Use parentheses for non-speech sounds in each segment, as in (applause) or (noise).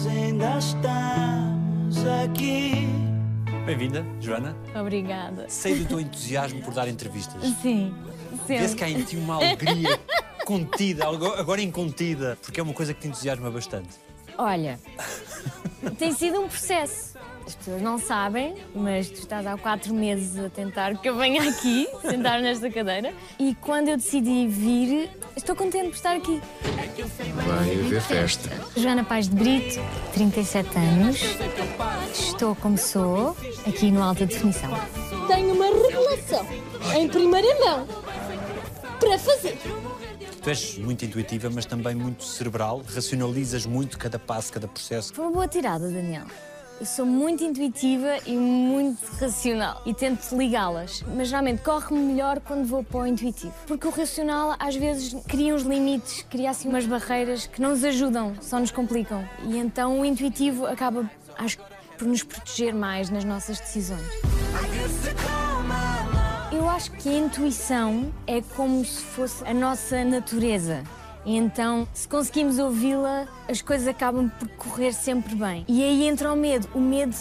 nós ainda estamos aqui. Bem-vinda, Joana. Obrigada. Sei do teu entusiasmo por dar entrevistas. Sim, Vê-se que há sempre. em ti uma alegria contida, agora incontida, porque é uma coisa que te entusiasma bastante. Olha, tem sido um processo. As pessoas não sabem, mas tu estás há quatro meses a tentar que eu venha aqui, sentar nesta cadeira. E quando eu decidi vir, estou contente por estar aqui. Vai haver festa. Joana Paz de Brito, 37 anos. Estou como sou, aqui no Alta Definição. Tenho uma revelação em primeira mão para fazer. Tu és muito intuitiva, mas também muito cerebral, racionalizas muito cada passo, cada processo. Foi uma boa tirada, Daniel. Eu sou muito intuitiva e muito racional e tento ligá-las, mas realmente corre-me melhor quando vou para o intuitivo. Porque o racional às vezes cria uns limites, cria assim umas barreiras que não nos ajudam, só nos complicam. E então o intuitivo acaba, acho, por nos proteger mais nas nossas decisões. Eu acho que a intuição é como se fosse a nossa natureza. E então, se conseguimos ouvi-la, as coisas acabam por correr sempre bem. E aí entra o medo. O medo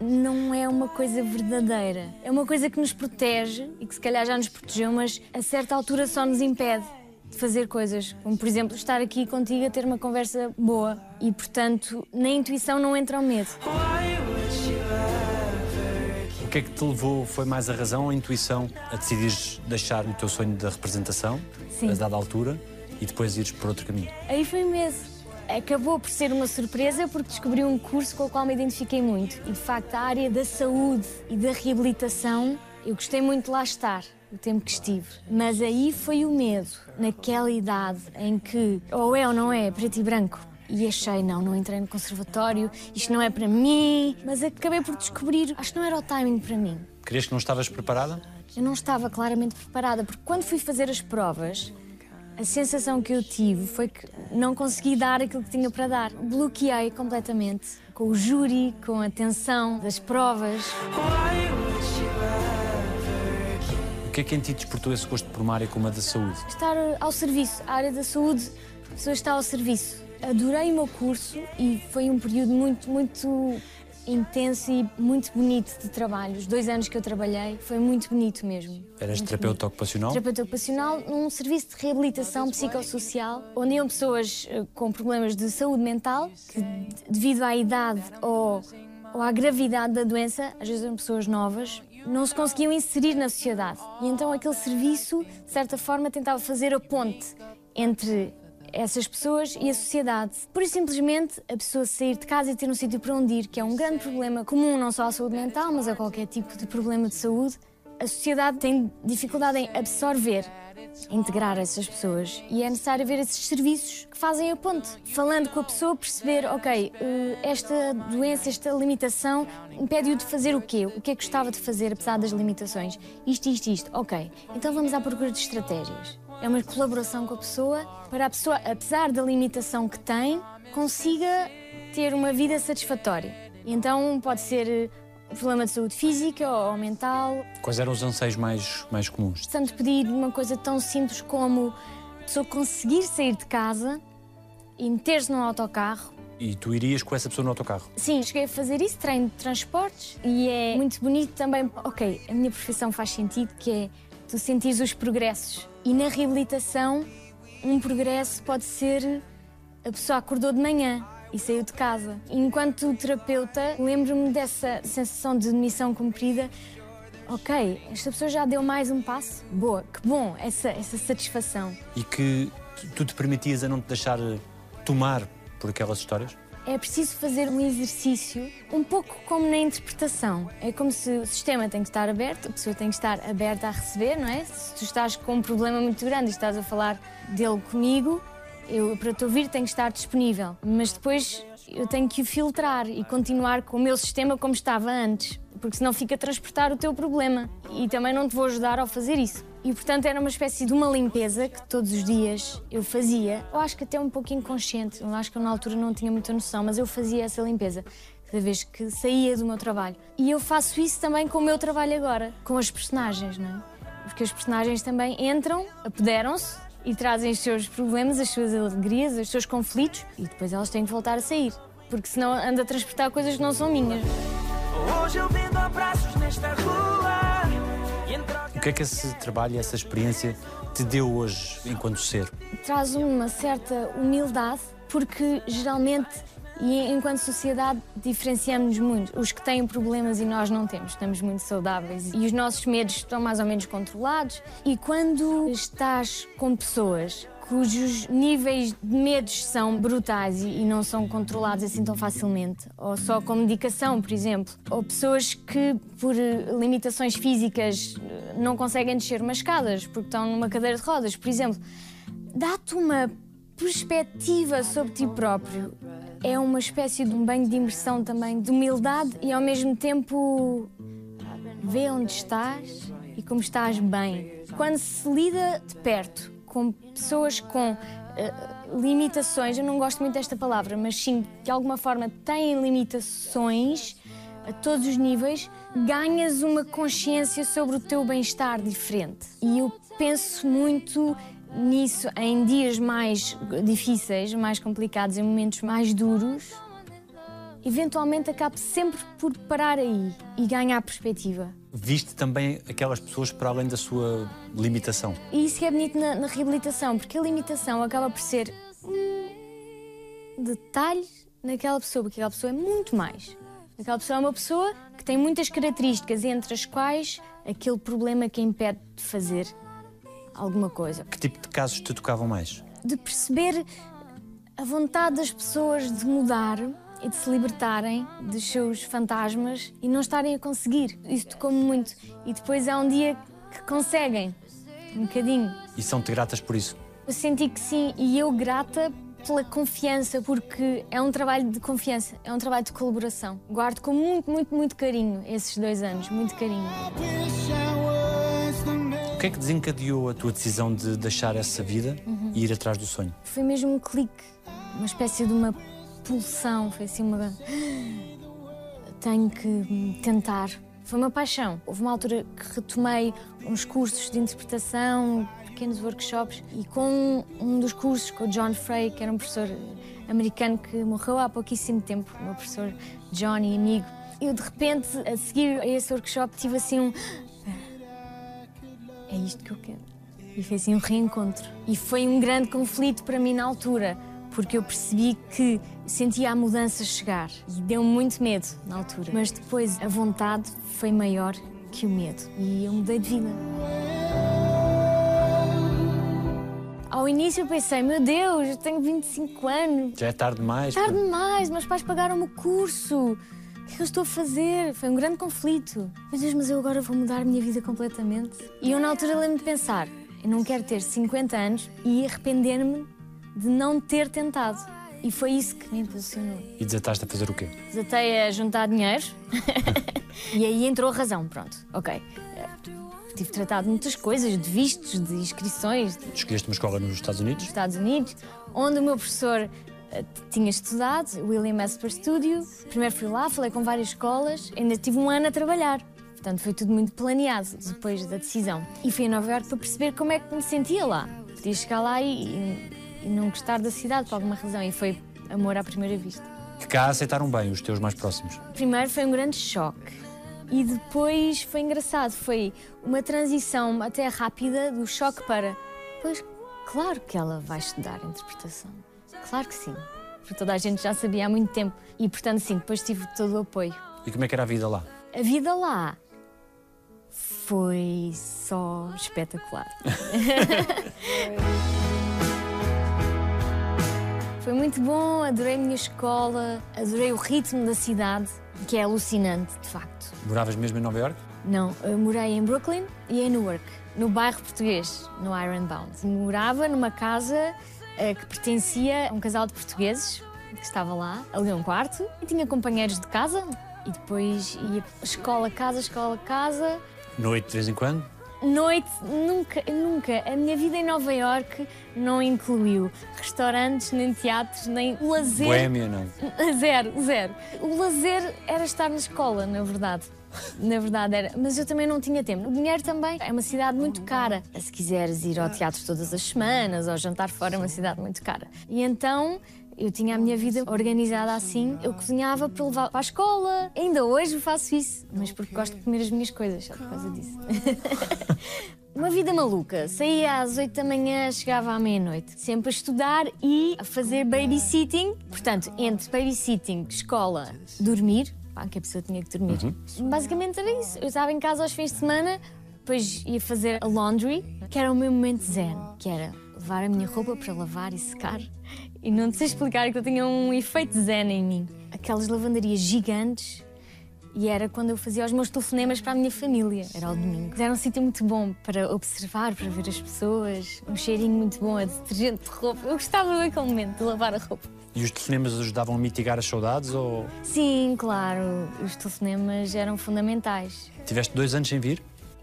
não é uma coisa verdadeira. É uma coisa que nos protege e que se calhar já nos protegeu, mas a certa altura só nos impede de fazer coisas. Como, por exemplo, estar aqui contigo a ter uma conversa boa. E, portanto, na intuição não entra o medo. O que é que te levou? Foi mais a razão ou a intuição a decidires deixar o teu sonho da representação, Sim. a dada altura, e depois ires por outro caminho? Aí foi mesmo. Acabou por ser uma surpresa porque descobri um curso com o qual me identifiquei muito. E de facto, a área da saúde e da reabilitação, eu gostei muito de lá estar, o tempo que estive. Mas aí foi o medo, naquela idade em que ou é ou não é, preto e branco. E achei, não, não entrei no conservatório, isto não é para mim. Mas acabei por descobrir, acho que não era o timing para mim. Querias que não estavas preparada? Eu não estava claramente preparada, porque quando fui fazer as provas, a sensação que eu tive foi que não consegui dar aquilo que tinha para dar. Bloqueei completamente com o júri, com a tensão das provas. O que é que em ti despertou esse gosto por uma área como a da saúde? Estar ao serviço, a área da saúde, a pessoa está ao serviço. Adorei o meu curso e foi um período muito, muito intenso e muito bonito de trabalho. Os dois anos que eu trabalhei foi muito bonito mesmo. Eras terapeuta ocupacional? Terapeuta ocupacional num serviço de reabilitação psicossocial, onde iam pessoas eh, com problemas de saúde mental, que devido à idade ou, ou à gravidade da doença, às vezes eram pessoas novas, não se conseguiam inserir na sociedade. E então aquele serviço, de certa forma, tentava fazer a ponte entre essas pessoas e a sociedade. Por isso, simplesmente, a pessoa sair de casa e ter um sítio para onde ir, que é um grande problema comum não só à saúde mental, mas a qualquer tipo de problema de saúde, a sociedade tem dificuldade em absorver, integrar essas pessoas. E é necessário haver esses serviços que fazem a ponte. Falando com a pessoa, perceber, ok, esta doença, esta limitação impede-o de fazer o quê? O que é que gostava de fazer apesar das limitações? Isto, isto, isto. Ok, então vamos à procura de estratégias. É uma colaboração com a pessoa para a pessoa, apesar da limitação que tem, consiga ter uma vida satisfatória. Então pode ser eh, um problema de saúde física ou mental. Quais eram os anseios mais, mais comuns? Tanto pedir uma coisa tão simples como a pessoa conseguir sair de casa e meter-se num autocarro. E tu irias com essa pessoa no autocarro? Sim, cheguei a fazer isso, treino de transportes e é muito bonito também. Ok, a minha profissão faz sentido, que é tu sentires os progressos. E na reabilitação, um progresso pode ser a pessoa acordou de manhã e saiu de casa. Enquanto terapeuta, lembro-me dessa sensação de missão cumprida. Ok, esta pessoa já deu mais um passo. Boa, que bom, essa, essa satisfação. E que tu- te permitias a não te deixar tomar por aquelas histórias? É preciso fazer um exercício um pouco como na interpretação. É como se o sistema tem que estar aberto, a pessoa tem que estar aberta a receber, não é? Se tu estás com um problema muito grande e estás a falar dele comigo, eu para te ouvir tenho que estar disponível. Mas depois eu tenho que o filtrar e continuar com o meu sistema como estava antes, porque senão fica a transportar o teu problema. E também não te vou ajudar ao fazer isso. E portanto era uma espécie de uma limpeza que todos os dias eu fazia. Eu acho que até um pouco inconsciente, eu acho que eu na altura não tinha muita noção, mas eu fazia essa limpeza cada vez que saía do meu trabalho. E eu faço isso também com o meu trabalho agora, com as personagens, não é? Porque as personagens também entram, apoderam-se e trazem os seus problemas, as suas alegrias, os seus conflitos e depois elas têm que voltar a sair. porque senão ando a transportar coisas que não são minhas. Hoje eu vendo abraços nesta rua. O que é que esse trabalho, essa experiência te deu hoje enquanto ser? Traz uma certa humildade, porque geralmente e enquanto sociedade diferenciamos-nos muito. Os que têm problemas e nós não temos, estamos muito saudáveis e os nossos medos estão mais ou menos controlados. E quando estás com pessoas cujos níveis de medos são brutais e não são controlados assim tão facilmente, ou só com medicação, por exemplo, ou pessoas que por eh, limitações físicas eh, não conseguem descer umas escadas porque estão numa cadeira de rodas, por exemplo, dá-te uma perspectiva sobre ti próprio. É uma espécie de um banho de imersão também, de humildade e ao mesmo tempo vê onde estás e como estás bem. Quando se lida de perto com pessoas com eh, limitações, eu não gosto muito desta palavra, mas sim, de alguma forma têm limitações a todos os níveis, ganhas uma consciência sobre o teu bem-estar diferente. E eu penso muito nisso em dias mais difíceis, mais complicados, em momentos mais duros. Eventualmente acabo sempre por parar aí e ganhar perspectiva. Viste também aquelas pessoas para além da sua limitação. E isso que é bonito na, na reabilitação, porque a limitação acaba por ser um detalhe naquela pessoa, porque aquela pessoa é muito mais. Aquela pessoa é uma pessoa que tem muitas características, entre as quais aquele problema que impede de fazer alguma coisa. Que tipo de casos te tocavam mais? De perceber a vontade das pessoas de mudar e de se libertarem dos seus fantasmas e não estarem a conseguir. Isso tocou-me muito. E depois há um dia que conseguem, um bocadinho. E são-te gratas por isso? Eu senti que sim, e eu grata pela confiança, porque é um trabalho de confiança, é um trabalho de colaboração. Guardo com muito, muito, muito carinho esses dois anos, muito carinho. O que é que desencadeou a tua decisão de deixar essa vida e ir atrás do sonho? Foi mesmo um clique, uma espécie de uma foi assim uma. Tenho que tentar. Foi uma paixão. Houve uma altura que retomei uns cursos de interpretação, pequenos workshops, e com um dos cursos, com o John Frey, que era um professor americano que morreu há pouquíssimo tempo, meu professor Johnny, amigo. Eu, de repente, a seguir a esse workshop, tive assim um. É isto que eu quero. E foi assim um reencontro. E foi um grande conflito para mim na altura, porque eu percebi que sentia a mudança chegar e deu muito medo na altura. Mas depois a vontade foi maior que o medo e eu mudei de vida. Ao início eu pensei, meu Deus, eu tenho 25 anos, Já é tarde demais? tarde demais, meus pais pagaram-me o curso. O que é que eu estou a fazer? Foi um grande conflito. Meu Deus, mas eu agora vou mudar a minha vida completamente. E eu na altura lembro-me de pensar, eu não quero ter 50 anos e arrepender-me de não ter tentado. E foi isso que me impulsionou. E desataste a fazer o quê? Desatei a juntar dinheiro (laughs) e aí entrou a razão, pronto. Ok. Eh, Tive tratado de muitas coisas, de vistos, de inscrições, de Escolheste uma escola nos Estados Unidos? Estados Unidos, onde o meu professor eh, tinha estudado, William Esper Studio. Primeiro fui lá, falei com várias escolas, ainda tive um ano a trabalhar. Portanto, foi tudo muito planeado depois da decisão. E fui a Nova Iorque para perceber como é que me sentia lá. Podia chegar lá e, e não gostar da cidade por alguma razão. E foi amor à primeira vista. Que cá aceitaram bem os teus mais próximos. Primeiro foi um grande choque. E depois foi engraçado, foi uma transição até rápida do choque para. Pois, claro que ela vai estudar interpretação. Claro que sim. Porque toda a gente já sabia há muito tempo. E portanto, sim, depois tive todo o apoio. E como é que era a vida lá? A vida lá foi só espetacular. (laughs) (laughs) foi muito bom, adorei a minha escola, adorei o ritmo da cidade, que é alucinante, de facto. Moravas mesmo em Nova York? Não, eu morei em Brooklyn e em Newark, no bairro português, no Ironbound. Morava numa casa eh, que pertencia a um casal de portugueses que estava lá, aluguei um quarto e tinha companheiros de casa e depois ia escola, casa, escola, casa. Noite de vez em quando? Noite, nunca, nunca. A minha vida em Nova York não incluiu restaurantes, nem teatros, nem lazer. Boémia, não. (laughs) Zero, zero. O lazer era estar na escola, na verdade. Na verdade era. Mas eu também não tinha tempo. O dinheiro também é uma cidade muito cara. Se quiseres ir ao teatro todas as semanas ou jantar fora, é uma cidade muito cara. E então Eu tinha a minha vida organizada assim. Eu cozinhava para levar para a escola. Ainda hoje faço isso, mas porque gosto de comer as minhas coisas, só por causa disso. (laughs) Uma vida maluca. Saía às 8 da manhã, chegava à meia-noite. Sempre a estudar e a fazer babysitting. Portanto, entre babysitting, escola, dormir. Pá, que a pessoa tinha que dormir. Basicamente era isso. Eu estava em casa aos fins de semana, depois ia fazer a laundry, que era o meu momento zen, que era levar a minha roupa para lavar e secar. E não te sei explicar que eu tinha um efeito zen em mim. Aquelas lavanderias gigantes e era quando eu fazia os meus telefonemas para a minha família. Era ao domingo. Era um sítio muito bom para observar, para ver as pessoas. Um cheirinho muito bom a detergente de roupa. Eu gostava daquele momento de lavar a roupa. E os telefonemas ajudavam a mitigar as saudades ou Sim, claro, os telefonemas eram fundamentais. tiveste dois anos sem vir?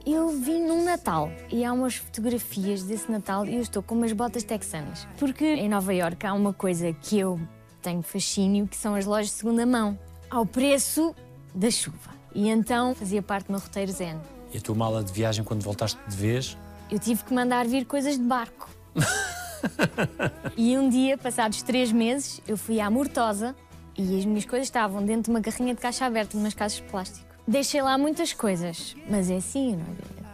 Eu vim num Natal e há umas fotografias desse Natal e eu estou com umas botas texanas. Porque em Nova Iorque há uma coisa que eu tenho fascínio, que são as lojas de segunda mão, ao preço da chuva. E então fazia parte do meu roteiro zen. E a tua mala de viagem quando voltaste de vez? Eu tive que mandar vir coisas de barco. (laughs) e um dia, passados três meses, eu fui à Mortosa e as minhas coisas estavam dentro de uma garrinha de caixa aberta, numas caixas de plástico. Deixei lá muitas coisas, mas é assim, não é?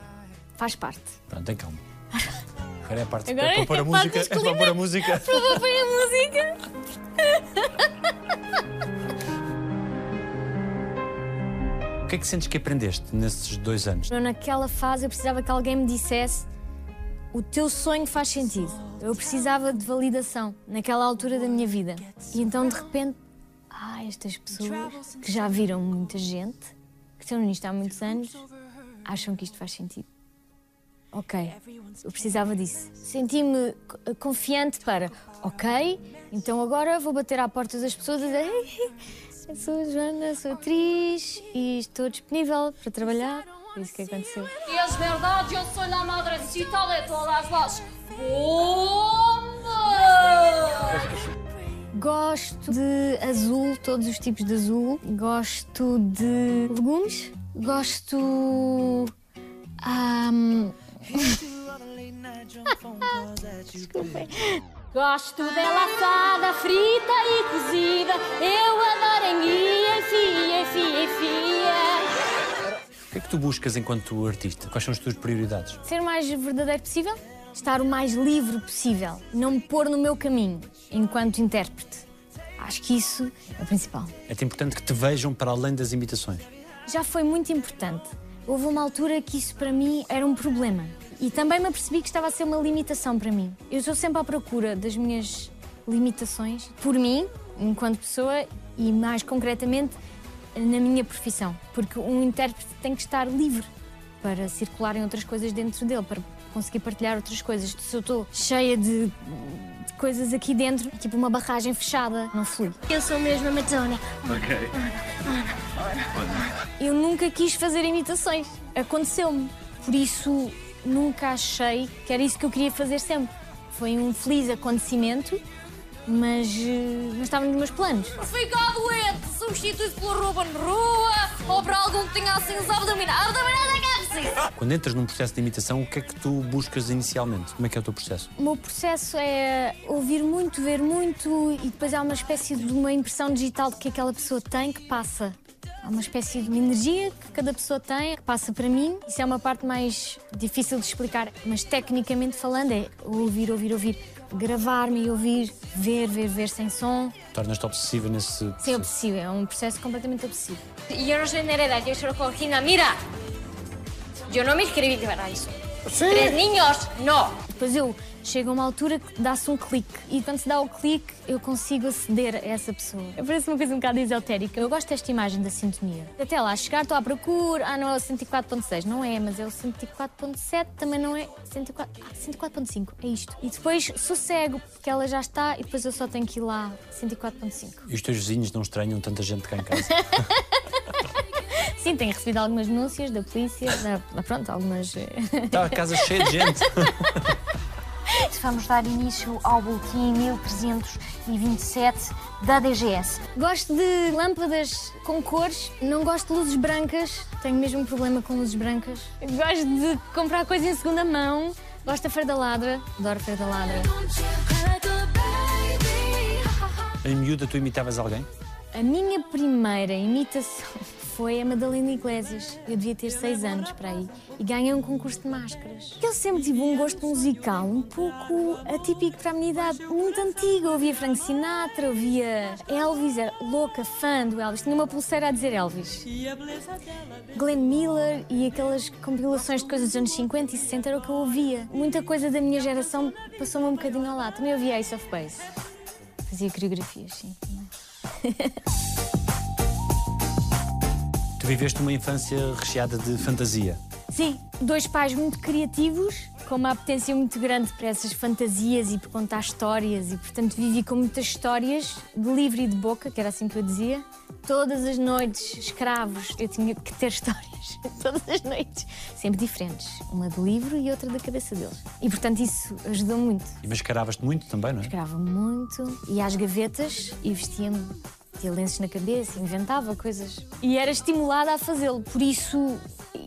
Faz parte. Pronto, tem calma. (laughs) Agora é a parte Agora é para pôr é a a música. É para pôr a música. (laughs) Prova bem a música. O que é que sentes que aprendeste nesses dois anos? Eu, naquela fase, eu precisava que alguém me dissesse o teu sonho faz sentido. Eu precisava de validação naquela altura da minha vida. E então, de repente, ah, estas pessoas que já viram muita gente, que estão nisto há muitos anos, acham que isto faz sentido. Ok, eu precisava disso. Senti-me co- confiante para, ok, então agora vou bater à porta das pessoas e dizer: Eu sou a Joana, sou atriz e estou disponível para trabalhar. Foi isso que aconteceu. Y es verdad, yo soy la madrecita de todas las bombas. Gosto de azul, todos os tipos de azul. Gosto de legumes. Gosto. ahm, Desculpem. (laughs) Gosto dela assada, frita e cozida. Eu adoro enguia, enfia, enfia, enfia. O que é que tu buscas enquanto artista? Quais são as tuas prioridades? Ser o mais verdadeiro possível. Estar o mais livre possível. Não me pôr no meu caminho enquanto intérprete. Acho que isso é o principal. É-te importante que te vejam para além das imitações. já foi muito importante. Houve uma altura que isso para mim era um problema. E também me apercebi que estava a ser uma limitação para mim. Eu estou sempre à procura das minhas limitações, por mim, enquanto pessoa, e mais concretamente na minha profissão. Porque um intérprete tem que estar livre para circular em outras coisas dentro dele, para conseguir partilhar outras coisas. Se eu estou cheia de, de coisas aqui dentro, tipo uma barragem fechada, não flui. Eu sou mesmo a Madonna. Eu nunca quis fazer imitações. Aconteceu-me. Por isso, nunca achei que era isso que eu queria fazer sempre. Foi um feliz acontecimento, mas, eh, mas estava nos meus planos. Ficar doente, substituído pela roupa na rua ou para algum que tenha assim os abdominais. Abdominais é que é. (laughs) Quando entras num processo de imitação, o que é que tu buscas inicialmente? Como é que é o teu processo? O meu processo é ouvir muito, ver muito e depois há uma espécie de uma impressão digital de que aquela pessoa tem que passa. Há uma espécie de energia que cada pessoa tem, que passa para mim. Isso é uma parte mais difícil de explicar, mas tecnicamente falando é ouvir, ouvir, ouvir. Gravar-me e ouvir, ver, ver, ver sem som. Tornas-te obsessiva nesse Sim, processo. obsessivo, é um processo completamente obsessivo. Yo no soy Nereda, yo soy Georgina. Mira, yo no me inscribí para eso. Tres niños, no. Depois eu chego a uma altura que dá-se um clique e quando se dá o clique eu consigo aceder a essa pessoa. Parece uma coisa um bocado esotérica. Eu gosto desta imagem da sintonia. Até lá chegar, estou à procura. Ah, não é o 104.6. Não é, mas é o 104.7. Também não é 104. Ah, 104.5. É isto. E depois sossego, porque ela já está e depois eu só tenho que ir lá 104.5. E os teus vizinhos não estranham tanta gente cá em casa? (laughs) Sim, tenho recebido algumas denúncias da polícia. Da, pronto, algumas. eh, Está a casa cheia de gente. (laughs) Vamos dar início ao boletim 1327 da DGS. Gosto de lâmpadas com cores, não gosto de luzes brancas, tenho mesmo um problema com luzes brancas. Gosto de comprar coisa em segunda mão, gosto da Feira da Ladra, adoro a Feira da Ladra. Em miúda, tu imitavas alguém? A minha primeira imitação foi a Madalena Iglesias. Eu devia ter seis anos para aí. E ganhei um concurso de máscaras. Eu sempre tive um gosto musical um pouco atípico para a minha idade. Muito antigo. Eu ouvia Frank Sinatra, ouvia Elvis, era louca, fã do Elvis. Tinha uma pulseira a dizer Elvis. Glenn Miller e aquelas compilações de coisas dos anos 50 e 60 era o que eu ouvia. Muita coisa da minha geração passou-me um bocadinho ao lado. Também ouvia Ace of Base. Fazia coreografias, sim. Tu viveste uma infância recheada de fantasia. Sim, dois pais muito criativos, com uma apetência muito grande para essas fantasias e por contar histórias, e portanto vivi com muitas histórias, de livro e de boca, que era assim que eu dizia. Todas as noites, escravos, eu tinha que ter (laughs) histórias, todas as noites, sempre diferentes, uma de livro e outra da cabeça deles. E portanto isso ajudou muito. E mascaravas-te muito também, não é? Escrava muito, ia às gavetas e vestia-me, tinha lenços na cabeça, inventava coisas. E era estimulada a fazê-lo, por isso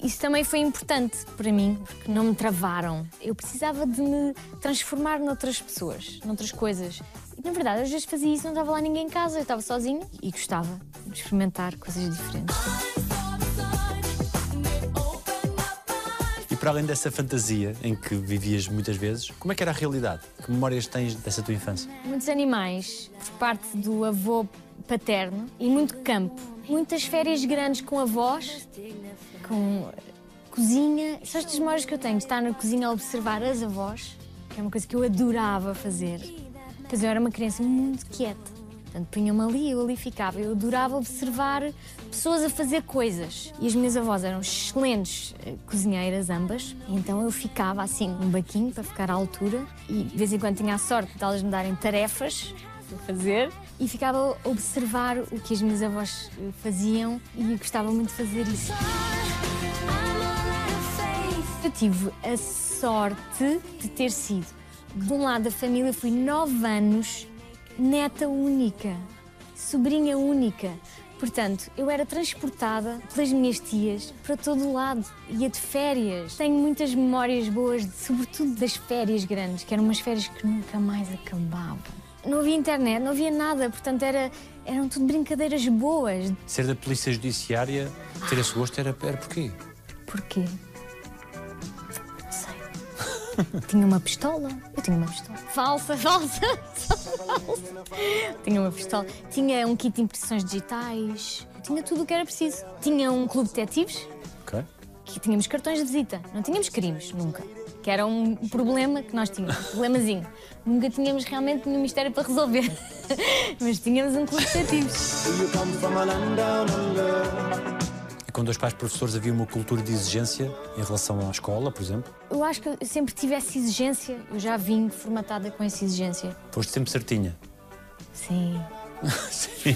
isso também foi importante para mim, porque não me travaram. Eu precisava de me transformar noutras pessoas, noutras coisas. E na verdade, às vezes fazia isso, não estava lá ninguém em casa, eu estava sozinha e gostava de experimentar coisas diferentes. Para além dessa fantasia em que vivias muitas vezes, como é que era a realidade? Que memórias tens dessa tua infância? Muitos animais, por parte do avô paterno, e muito campo. Muitas férias grandes com avós, com cozinha. São estas memórias que eu tenho de estar na cozinha a observar as avós, que é uma coisa que eu adorava fazer. Pois eu era uma criança muito quieta. Portanto, punham-me ali eu ali ficava. Eu adorava observar pessoas a fazer coisas. E as minhas avós eram excelentes eh, cozinheiras, ambas. Então eu ficava assim, num baquinho para ficar à altura. E de vez em quando tinha a sorte de elas me darem tarefas para fazer. E ficava a observar o que as minhas avós eh, faziam e gostava muito de fazer isso. Eu tive a sorte de ter sido, de um lado da família, fui nove anos neta única, sobrinha única. Portanto, eu era transportada pelas minhas tias para todo o lado, ia de férias. Tenho muitas memórias boas, sobretudo das férias grandes, que eram umas férias que nunca mais acabavam. Não havia internet, não havia nada, portanto era, eram tudo brincadeiras boas. Ser da polícia judiciária, ter esse gosto era, era porquê? Porquê? Tinha uma pistola. Eu tinha uma pistola. Falsa, falsa, falsa. Tinha uma pistola. Tinha um kit de impressões digitais. Tinha tudo o que era preciso. Tinha um clube de detetives, Ok. que tínhamos cartões de visita. Não tínhamos crimes, nunca. Que era um problema que nós tínhamos, um problemazinho. Nunca tínhamos realmente nenhum mistério para resolver. (laughs) Mas tínhamos um clube de detetives. Com dois pais professores havia uma cultura de exigência em relação à escola, por exemplo? Eu acho que eu sempre tive essa exigência. Eu já vim formatada com essa exigência. Foste sempre certinha. Sim. (laughs) Sim.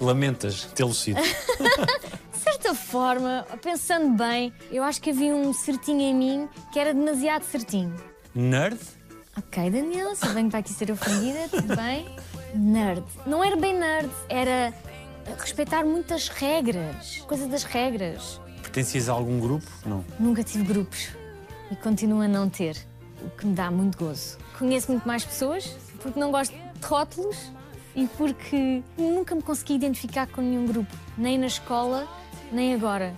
Lamentas tê-lo sido. (laughs) De certa forma, pensando bem, eu acho que havia um certinho em mim que era demasiado certinho. Nerd? Ok, Daniela, se venho para aqui ser ofendida, tudo bem. Nerd. Não era bem nerd, era respeitar muitas regras, coisa das regras. Pertencias a algum grupo? Não. Nunca tive grupos e continuo a não ter, o que me dá muito gozo. Conheço muito mais pessoas porque não gosto de rótulos e porque nunca me consegui identificar com nenhum grupo, nem na escola, nem agora.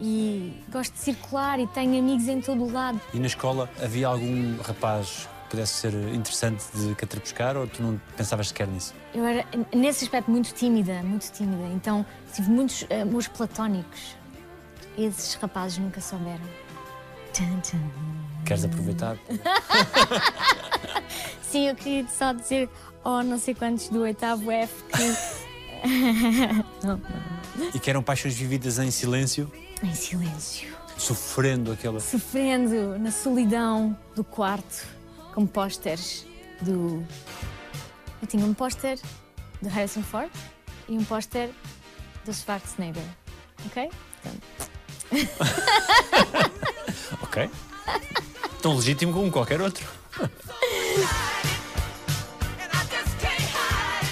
E gosto de circular e tenho amigos em todo o lado. E na escola havia algum rapaz que pudesse ser interessante de catrapuscar ou tu não pensavas sequer nisso? Eu era, nesse aspecto, muito tímida, muito tímida. Então tive muitos amores platónicos. Esses rapazes nunca souberam. Queres aproveitar? (laughs) Sim, eu queria só dizer, oh, não sei quantos do oitavo F que. (laughs) não, não. E que eram paixões vividas em silêncio, Em silêncio. sofrendo aquela. Sofrendo na solidão do quarto, com pósteres do. Eu tinha um póster do Harrison Ford e um póster do Schwarzenegger. Ok? (laughs) Ok. Tão legítimo como qualquer outro.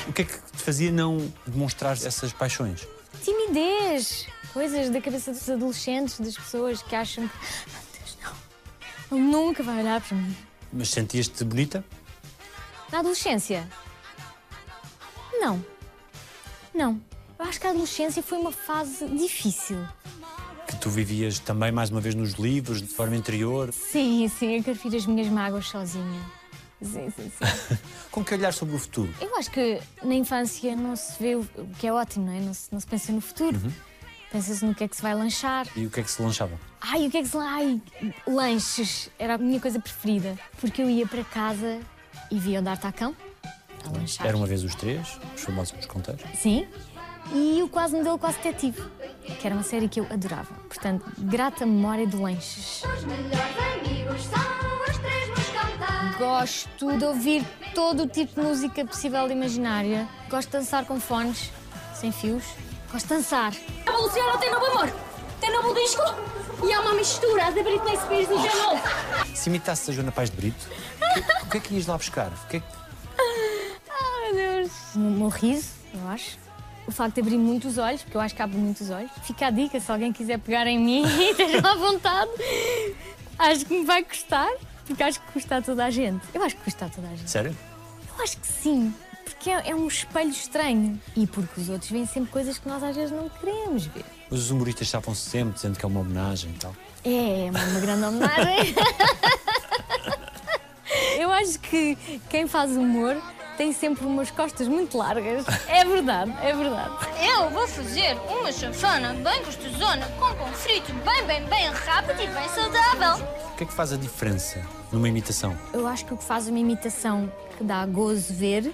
O que é que te fazia não demonstrar essas paixões? timidez! Coisas da cabeça dos adolescentes, das pessoas que acham que. Meu Deus, não. Ele nunca vai olhar para mim. Mas sentias-te bonita? Na adolescência? Não. Não. Eu acho que a adolescência foi uma fase difícil. Que tu vivias também, mais uma vez, nos livros, de forma interior. Sim, sim, eu prefiro as minhas mágoas sozinha. Sim, sim, sim. (laughs) Com que olhar sobre o futuro? Eu acho que na infância não se vê o que é ótimo, não é? Não se, não se pensa no futuro. Pensa-se no que é que se vai lanchar. E o que é que se lanchava? Ai, o que é que se. Ai, lanches. Era a minha coisa preferida. Porque eu ia para casa e via o D'Artacão a lanchar. Era uma vez os três, os famosos esconteiros. Sim. E o Quase Modelo Quase Detetive, que era uma série que eu adorava. Portanto, grata memória de lanches. Os melhores amigos são os três. Gosto de ouvir todo o tipo de música possível e imaginária. Gosto de dançar com fones, sem fios. Gosto de dançar. A Luciana tem novo amor, tem novo disco e é uma mistura da Britney Spears e J. Lo. Se imitasses a Joana Paz de Brito, o que, o que é que ias lá buscar? O que é que-. O meu riso, eu acho. O facto de abrir muitos olhos, porque eu acho que abre muitos olhos. Fica a dica, se alguém quiser pegar em mim, (laughs) esteja à vontade. Acho que me vai custar, porque acho que custa a toda a gente. Eu acho que custa a toda a gente. Sério? Eu acho que sim, porque é, é um espelho estranho. E porque os outros veem sempre coisas que nós às vezes não queremos ver. Os humoristas estavam-se sempre dizendo que é uma homenagem e tal. É, uma, uma grande homenagem. (laughs) Eu acho que quem faz humor tem sempre umas costas muito largas. É verdade, é verdade. Eu vou fazer uma chanfana bem gostosona com pão frito bem, bem, bem rápido e bem saudável. O que é que faz a diferença numa imitação? Eu acho que o que faz uma imitação que dá gozo ver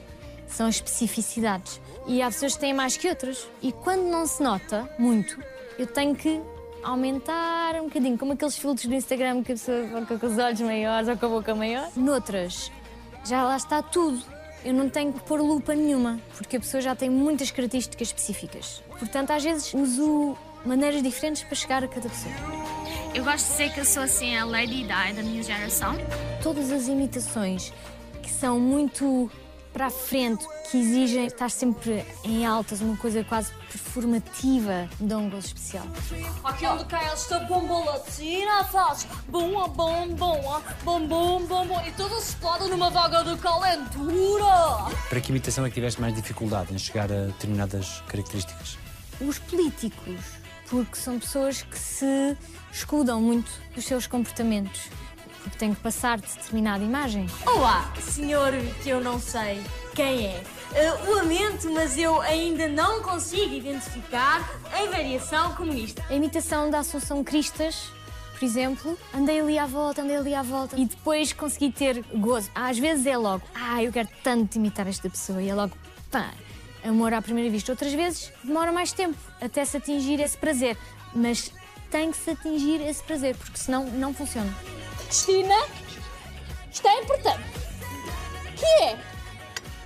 são as especificidades. E há pessoas que têm mais que outras. E quando não se nota muito, eu tenho que aumentar um bocadinho, como aqueles filtros do Instagram que a pessoa fica com os olhos maiores ou com a boca maior. Noutras, já lá está tudo. Eu não tenho que pôr lupa nenhuma, porque a pessoa já tem muitas características específicas. Portanto, às vezes uso maneiras diferentes para chegar a cada pessoa. Eu gosto de dizer que eu sou assim a Lady Di da minha geração. todas as imitações que são muito para a frente, que exigem estar sempre em altas, uma coisa quase performativa, dão um gozo especial. Aqui onde cai esta bombolatina faz bom, bom, bom, bom, bom, bom, bom e tudo explode numa vaga de calentura. Para que imitação é que tiveste mais dificuldade em chegar a determinadas características? Os políticos, porque são pessoas que se escudam muito dos seus comportamentos, porque têm que passar de determinada imagem. Olá, senhor que eu não sei quem é. Uh, lamento, mas eu ainda não consigo identificar a variação comunista. A imitação da Assunção Cristas, por exemplo, andei ali à volta, andei ali à volta e depois consegui ter gozo. Às vezes é logo, ah, eu quero tanto imitar esta pessoa e é logo, pá, amor à primeira vista. Outras vezes demora mais tempo até se atingir esse prazer, mas tem que se atingir esse prazer, porque senão não funciona. Cristina, é importante. Que é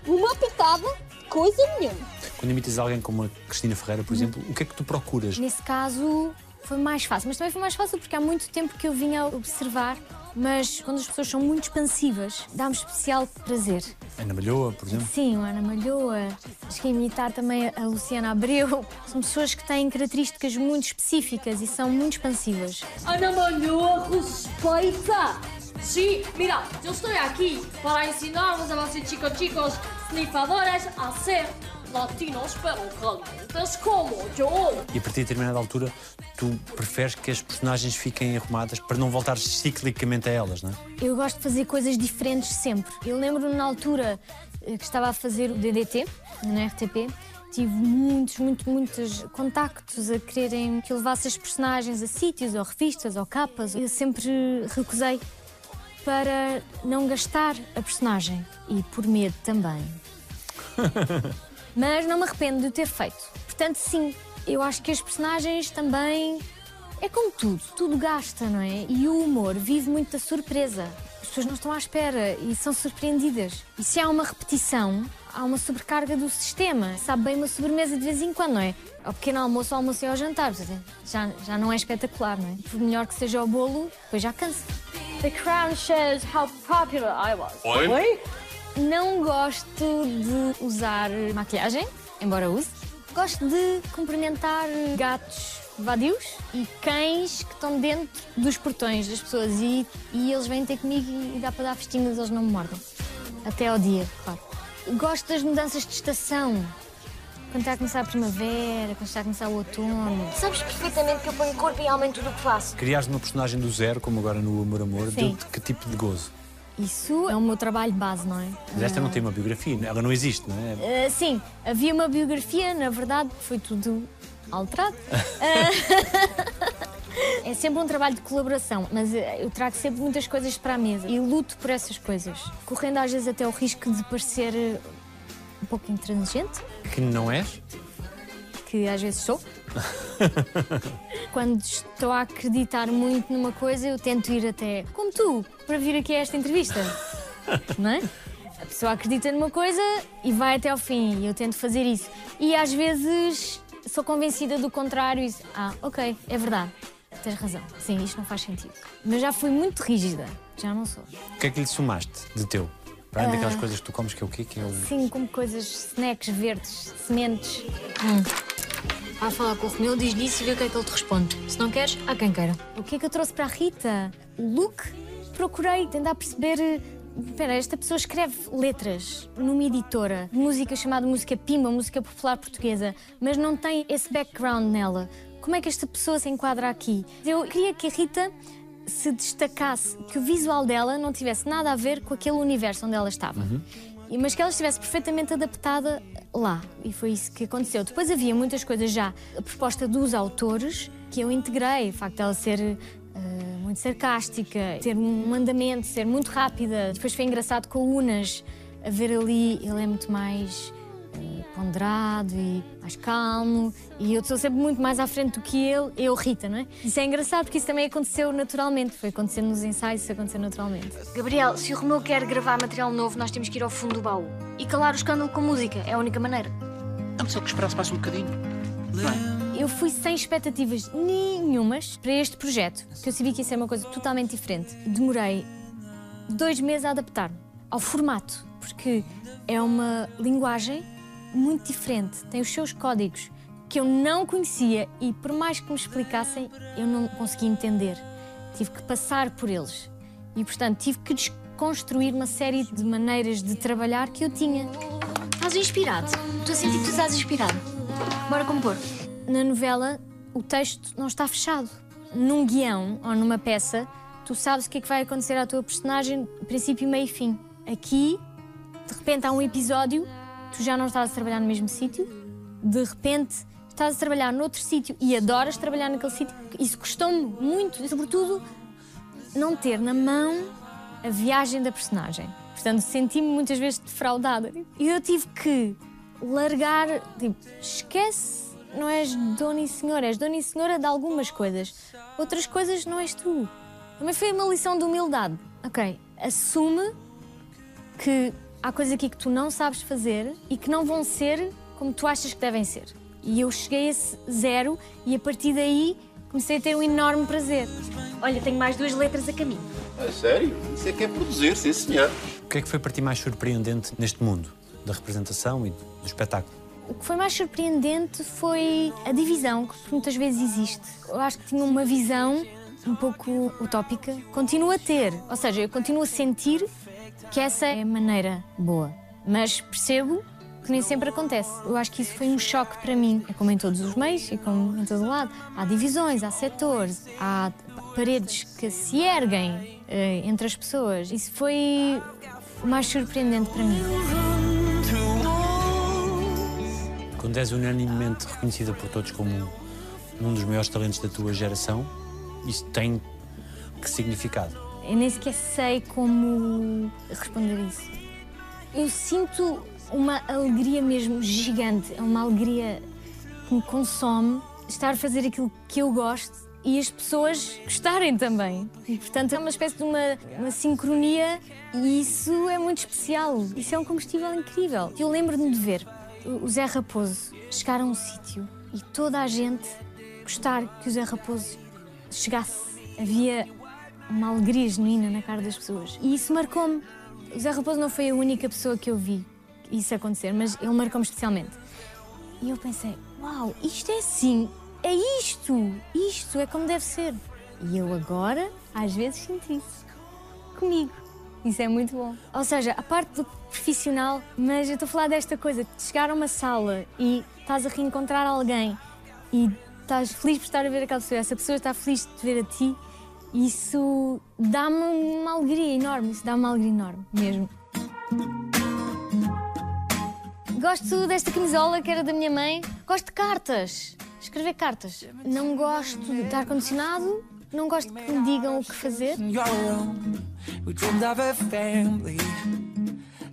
uma pitada de coisa nenhuma. Quando imitas alguém como a Cristina Ferreira, por exemplo, o que é que tu procuras? Nesse caso foi mais fácil, mas também foi mais fácil porque há muito tempo que eu vinha a observar, mas quando as pessoas são muito expansivas, dá-me especial prazer. Ana Malhoa, por exemplo? Sim, a Ana Malhoa, acho que a imitar também a Luciana Abreu. (laughs) São pessoas que têm características muito específicas e são muito expansivas. Ana Malhoa respeita. Sim, mira, eu estou aqui para ensinar-vos a vocês, chicos, chicos, snifadores, a ser latinos calientes como eu. E a partir de determinada altura, tu preferes que as personagens fiquem arrumadas para não voltar ciclicamente a elas, não é? Eu gosto de fazer coisas diferentes sempre. Eu lembro-me na altura eh, que estava a fazer o DDT, na RTP, tive muitos, muitos, muitos contactos a quererem que eu levasse as personagens a sítios, ou revistas, ou capas. Eu sempre recusei para não gastar a personagem e por medo também. (laughs) Mas não me arrependo de o ter feito. Portanto, sim, eu acho que as personagens também. É como tudo, tudo gasta, não é? E o humor vive muito da surpresa. As pessoas não estão à espera e são surpreendidas. E se há uma repetição, há uma sobrecarga do sistema. Sabe bem uma sobremesa de vez em quando, não é? Ao pequeno almoço, ao almoço e ao jantar. Já, já não é espetacular, não é? Por melhor que seja o bolo, depois já cansa. The crown shows how popular I was. Oi? Não gosto de usar maquilhagem, embora use. Gosto de cumprimentar gatos vadios e cães que estão dentro dos portões das pessoas e, e eles vêm ter comigo e dá para dar festinhas, eles não me mordem. Até ao dia, claro. gosto das mudanças de estação. Quando está a começar a primavera, quando está a começar o outono. Sabes perfeitamente que eu ponho corpo e alma em tudo o que faço. Criaste uma personagem do zero, como agora no Amor Amor, Sim. deu-te que tipo de gozo? Isso é o meu trabalho de base, não é? Mas esta não tem uma biografia, ela não existe, não é? Ah, sim, havia uma biografia, na verdade, foi tudo alterado. (laughs) Ah, (laughs) é sempre um trabalho de colaboração, mas eh, eu trago sempre muitas coisas para a mesa e luto por essas coisas, correndo às vezes até o risco de parecer um pouco intransigente, Que não és? que às vezes sou. (laughs) Quando estou a acreditar muito numa coisa, eu tento ir até, como tu, para vir aqui a esta entrevista. (laughs) Não é? A pessoa acredita numa coisa e vai até ao fim, e eu tento fazer isso. E às vezes sou convencida do contrário e ah, ok, é verdade. Tens razão. Sim, isto não faz sentido. Mas já fui muito rígida. Já não sou. O que é que lhe somaste de teu? Para além daquelas Ah. coisas que tu comes, que é o quê? Que é o... Sim, como coisas, snacks verdes, sementes. Hum. Vai falar com o Romeu, diz disso e vê o que é que ele te responde. Se não queres, há quem queira. O que é que eu trouxe para a Rita? O look? Procurei tentar perceber. Espera, esta pessoa escreve letras numa editora música chamada Música Pimba, música popular portuguesa, mas não tem esse background nela. Como é que esta pessoa se enquadra aqui? Eu queria que a Rita se destacasse, que o visual dela não tivesse nada a ver com aquele universo onde ela estava. E- Mas que ela estivesse perfeitamente adaptada lá. E foi isso que aconteceu. Depois havia muitas coisas já. A proposta dos autores que eu integrei. O facto dela ser eh, muito sarcástica, ter um andamento, ser muito rápida. Depois foi engraçado com o Unas. A ver ali, ele é muito mais ponderado e mais calmo. E eu estou sempre muito mais à frente do que ele. Eu, Rita, não é? Isso é engraçado porque isso também aconteceu naturalmente. Foi acontecendo nos ensaios, isso aconteceu naturalmente. Gabriel, se o Romeu quer gravar material novo, nós temos que ir ao fundo do baú. E calar o escândalo com música, é a única maneira. Vamos só que esperasse mais um bocadinho. Não é? Eu fui sem expectativas nenhumas para este projeto, que eu sabia que ia ser uma coisa totalmente diferente. Demorei dois meses a adaptar-me ao formato, porque é uma linguagem muito diferente, tem os seus códigos que eu não conhecia e, por mais que me explicassem, eu não conseguia entender. Tive que passar por eles e, portanto, tive que desconstruir uma série de maneiras de trabalhar que eu tinha. Estás inspirado. Estou a sentir que tu estás inspirado. Bora compor. Na novela, o texto não está fechado. Num guião ou numa peça, tu sabes o que é que vai acontecer à tua personagem, princípio, meio e fim. Aqui, de repente, há um episódio, tu já não estás a trabalhar no mesmo sítio, de repente, estás a trabalhar noutro sítio e adoras trabalhar naquele sítio. Isso custou-me muito, e, sobretudo, não ter na mão a viagem da personagem. Portanto, senti-me muitas vezes defraudada. E eu tive que largar, tipo, esquece, não és dona e senhora, és dona e senhora de algumas coisas. Outras coisas não és tu. Também foi uma lição de humildade. Ok, assume que há coisas aqui que tu não sabes fazer e que não vão ser como tu achas que devem ser. E eu cheguei a esse zero e a partir daí comecei a ter um enorme prazer. Olha, tenho mais duas letras a caminho. A sério? Isso é que é produzir, sim senhor. O que é que foi para ti mais surpreendente neste mundo da representação e do espetáculo? O que foi mais surpreendente foi a divisão, que muitas vezes existe. Eu acho que tinha uma visão um pouco utópica. Continuo a ter, ou seja, eu continuo a sentir que essa é a maneira boa. Mas percebo que nem sempre acontece. Eu acho que isso foi um choque para mim. É como em todos os meios e como em todo lado. Há divisões, há setores, há paredes que se erguem eh, entre as pessoas. Isso foi o mais surpreendente para mim. Quando és unanimemente reconhecida por todos como um dos maiores talentos da tua geração, isso tem que significado? Eu nem sequer sei como responder isso. Eu sinto uma alegria mesmo gigante, é uma alegria que me consome estar a fazer aquilo que eu gosto e as pessoas gostarem também. E, portanto, é uma espécie de uma, uma sincronia e isso é muito especial. Isso é um combustível incrível. Eu lembro-me de ver o Zé Raposo chegar a um sítio e toda a gente gostar que o Zé Raposo chegasse. Havia uma alegria genuína na cara das pessoas. E isso marcou-me. O Zé Raposo não foi a única pessoa que eu vi isso acontecer, mas ele marcou-me especialmente. E eu pensei, uau, isto é assim, é isto, isto é como deve ser. E eu agora, às vezes, sinto isso comigo. Isso é muito bom. Ou seja, a parte do profissional, mas eu estou a falar desta coisa, de chegar a uma sala e estás a reencontrar alguém e estás feliz por estar a ver aquela pessoa, essa pessoa está feliz de te ver a ti, isso dá-me uma alegria enorme, isso dá-me uma alegria enorme, mesmo. Gosto desta camisola que era da minha mãe. Gosto de cartas. Escrever cartas. Não gosto de estar condicionado. Não gosto que me digam o que fazer.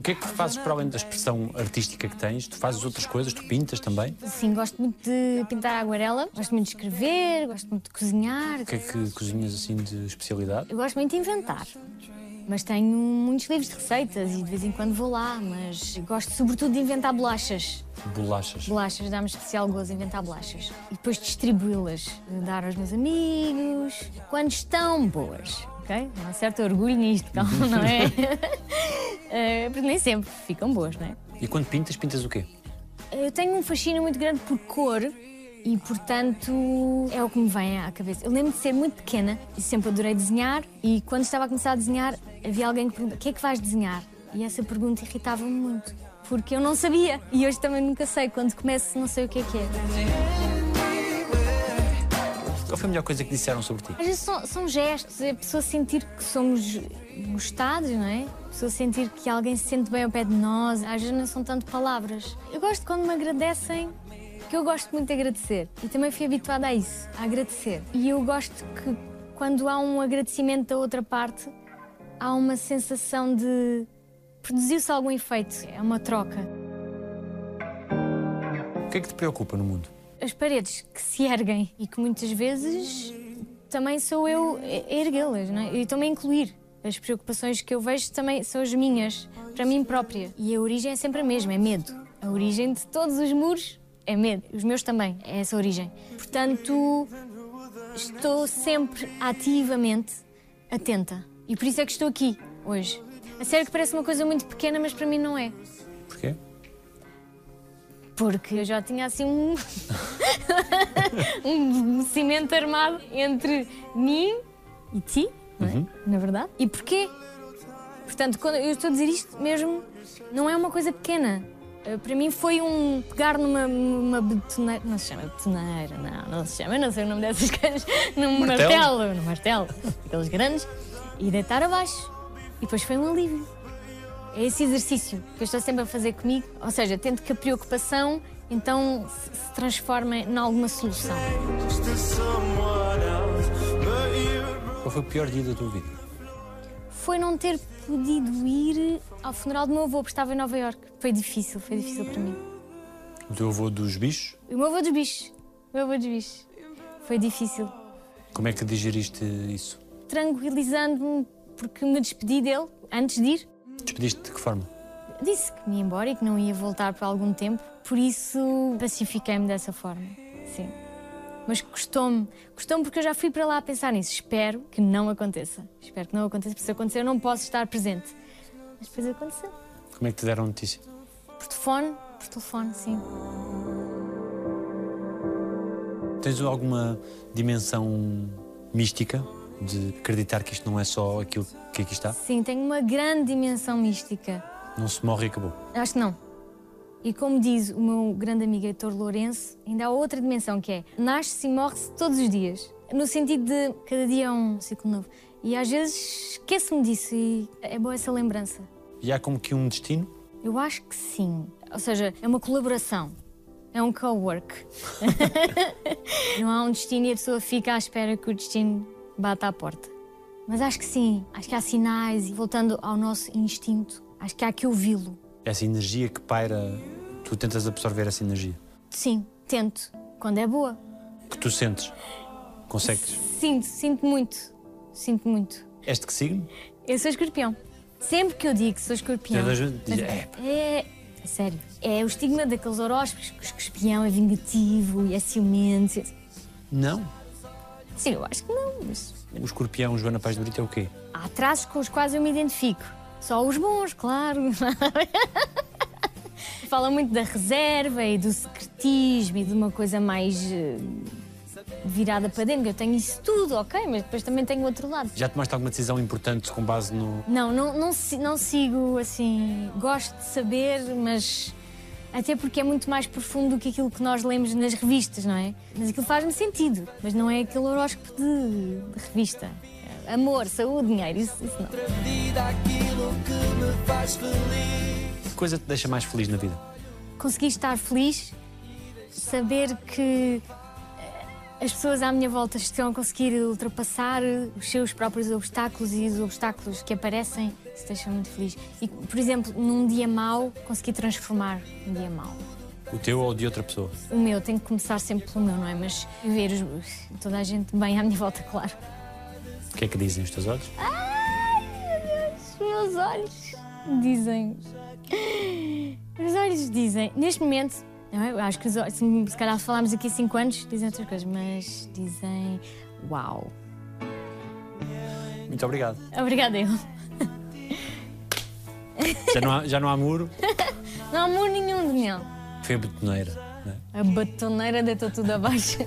O que é que fazes para além da expressão artística que tens? Tu fazes outras coisas? Tu pintas também? Sim, gosto muito de pintar aguarela. Gosto muito de escrever. Gosto muito de cozinhar. O que é que cozinhas assim de especialidade? Eu gosto muito de inventar. Mas tenho muitos livros de receitas e de vez em quando vou lá. Mas gosto sobretudo de inventar bolachas. Bolachas. Bolachas, dá-me especial gozo inventar bolachas. E depois distribuí-las, dar aos meus amigos, quando estão boas. Ok? Há um certo orgulho nisto, calma, não é? (laughs) (laughs) Eh, Porque nem sempre ficam boas, não é? E quando pintas, pintas o quê? Eu tenho um fascínio muito grande por cor e, portanto, é o que me vem à cabeça. Eu lembro de ser muito pequena e sempre adorei desenhar. E quando estava a começar a desenhar, havia alguém que perguntava: o que é que vais desenhar? E essa pergunta irritava-me muito, porque eu não sabia. E hoje também nunca sei. Quando começo, não sei o que é que é. Qual foi a melhor coisa que disseram sobre ti? Às vezes são, são gestos, é a pessoa sentir que somos gostados, não é? A pessoa sentir que alguém se sente bem ao pé de nós. Às vezes não são tanto palavras. Eu gosto quando me agradecem, que eu gosto muito de agradecer. E também fui habituada a isso, a agradecer. E eu gosto que quando há um agradecimento da outra parte, há uma sensação de produziu-se algum efeito. É uma troca. O que é que te preocupa no mundo? As paredes que se erguem e que muitas vezes também sou eu a erguê-las, não é? E também incluir. As preocupações que eu vejo também são as minhas, para mim própria. E a origem é sempre a mesma, é medo. A origem de todos os muros é medo. Os meus também, é essa a origem. Portanto, estou sempre ativamente atenta. E por isso é que estou aqui, hoje. A sério que parece uma coisa muito pequena, mas para mim não é. Porque eu já tinha assim um. (laughs) um cimento armado entre mim e ti, não é? Na verdade. E porquê? Portanto, quando eu estou a dizer isto mesmo, não é uma coisa pequena. Uh, Para mim foi um pegar numa, numa betoneira. Não se chama betoneira, não, não se chama, não sei o nome dessas (laughs) coisas. Num Martelo? martelo, num martelo, aqueles grandes, e deitar abaixo. E depois foi um alívio. É esse exercício que eu estou sempre a fazer comigo. Ou seja, tento que a preocupação então se transforme em alguma solução. Qual foi o pior dia da tua vida? Foi não ter podido ir ao funeral do meu avô, porque estava em Nova Iorque. Foi difícil, foi difícil para mim. O teu avô dos bichos? O meu avô dos bichos. O meu avô dos bichos. Foi difícil. Como é que digeriste isso? Tranquilizando-me porque me despedi dele antes de ir. Despediste de que forma? Disse que me ia embora e que não ia voltar por algum tempo. Por isso pacifiquei-me dessa forma. Sim. Mas custou-me. Custou-me porque eu já fui para lá a pensar nisso. Espero que não aconteça. Espero que não aconteça, porque se acontecer eu não posso estar presente. Mas depois aconteceu. Como é que te deram notícia? Por telefone, por telefone, sim. Tens alguma dimensão mística de acreditar que isto não é só aquilo que aqui está? Sim, tem uma grande dimensão mística. Não se morre e acabou. Acho que não. E como diz o meu grande amigo Heitor Lourenço, ainda há outra dimensão que é nasce-se e morre-se todos os dias. No sentido de cada dia é um ciclo novo. E às vezes esqueço-me disso e é boa essa lembrança. E há como que um destino? Eu acho que sim. Ou seja, é uma colaboração. É um co-work. (laughs) não há um destino e a pessoa fica à espera que o destino bata à porta. Mas acho que sim. Acho que há sinais e voltando ao nosso instinto, acho que há que ouvi-lo. Essa energia que paira, tu tentas absorver essa energia. Sim, tento. Quando é boa. Que tu sentes. Consegues. Sinto, sinto muito. Sinto muito. És de que signo? Eu sou escorpião. Sempre que eu digo que sou escorpião. Diz, "É, é, é sério. É o estigma daqueles horóscopos que o escorpião é vingativo e é ciumento. Não. Sim, eu acho que não, mas O escorpião Joana Paz de Brito é o quê? há traços com os quais eu me identifico. Só os bons, claro. (laughs) Fala muito da reserva e do secretismo e de uma coisa mais. eh, virada para dentro, eu tenho isso tudo, ok, mas depois também tenho outro lado. Já tomaste alguma decisão importante com base no. Não, não, não, não sigo assim. Gosto de saber, mas. Até porque é muito mais profundo do que aquilo que nós lemos nas revistas, não é? Mas aquilo faz-me sentido. Mas não é aquele horóscopo de, de revista. Amor, saúde, dinheiro, isso, isso não. Que coisa te deixa mais feliz na vida? Consegui estar feliz, saber que as pessoas à minha volta estão a conseguir ultrapassar os seus próprios obstáculos e os obstáculos que aparecem, isso deixa muito feliz. E, por exemplo, num dia mau, consegui transformar um dia mau. O teu ou de outra pessoa? O meu, tem que começar sempre pelo meu, não é? Mas ver os- toda a gente bem à minha volta, claro. O que é que dizem os teus olhos? Ai, meu Deus, os meus olhos dizem. Os olhos dizem. Neste momento, não é? Acho que olhos, se se calhar falarmos aqui 5 anos, dizem outras coisas, mas dizem. Uau! Muito obrigado. Obrigada, eu. Já não há, já não há muro? (laughs) Não há amor nenhum, Daniel. Foi a betoneira. não é? A batoneira deitou tudo abaixo.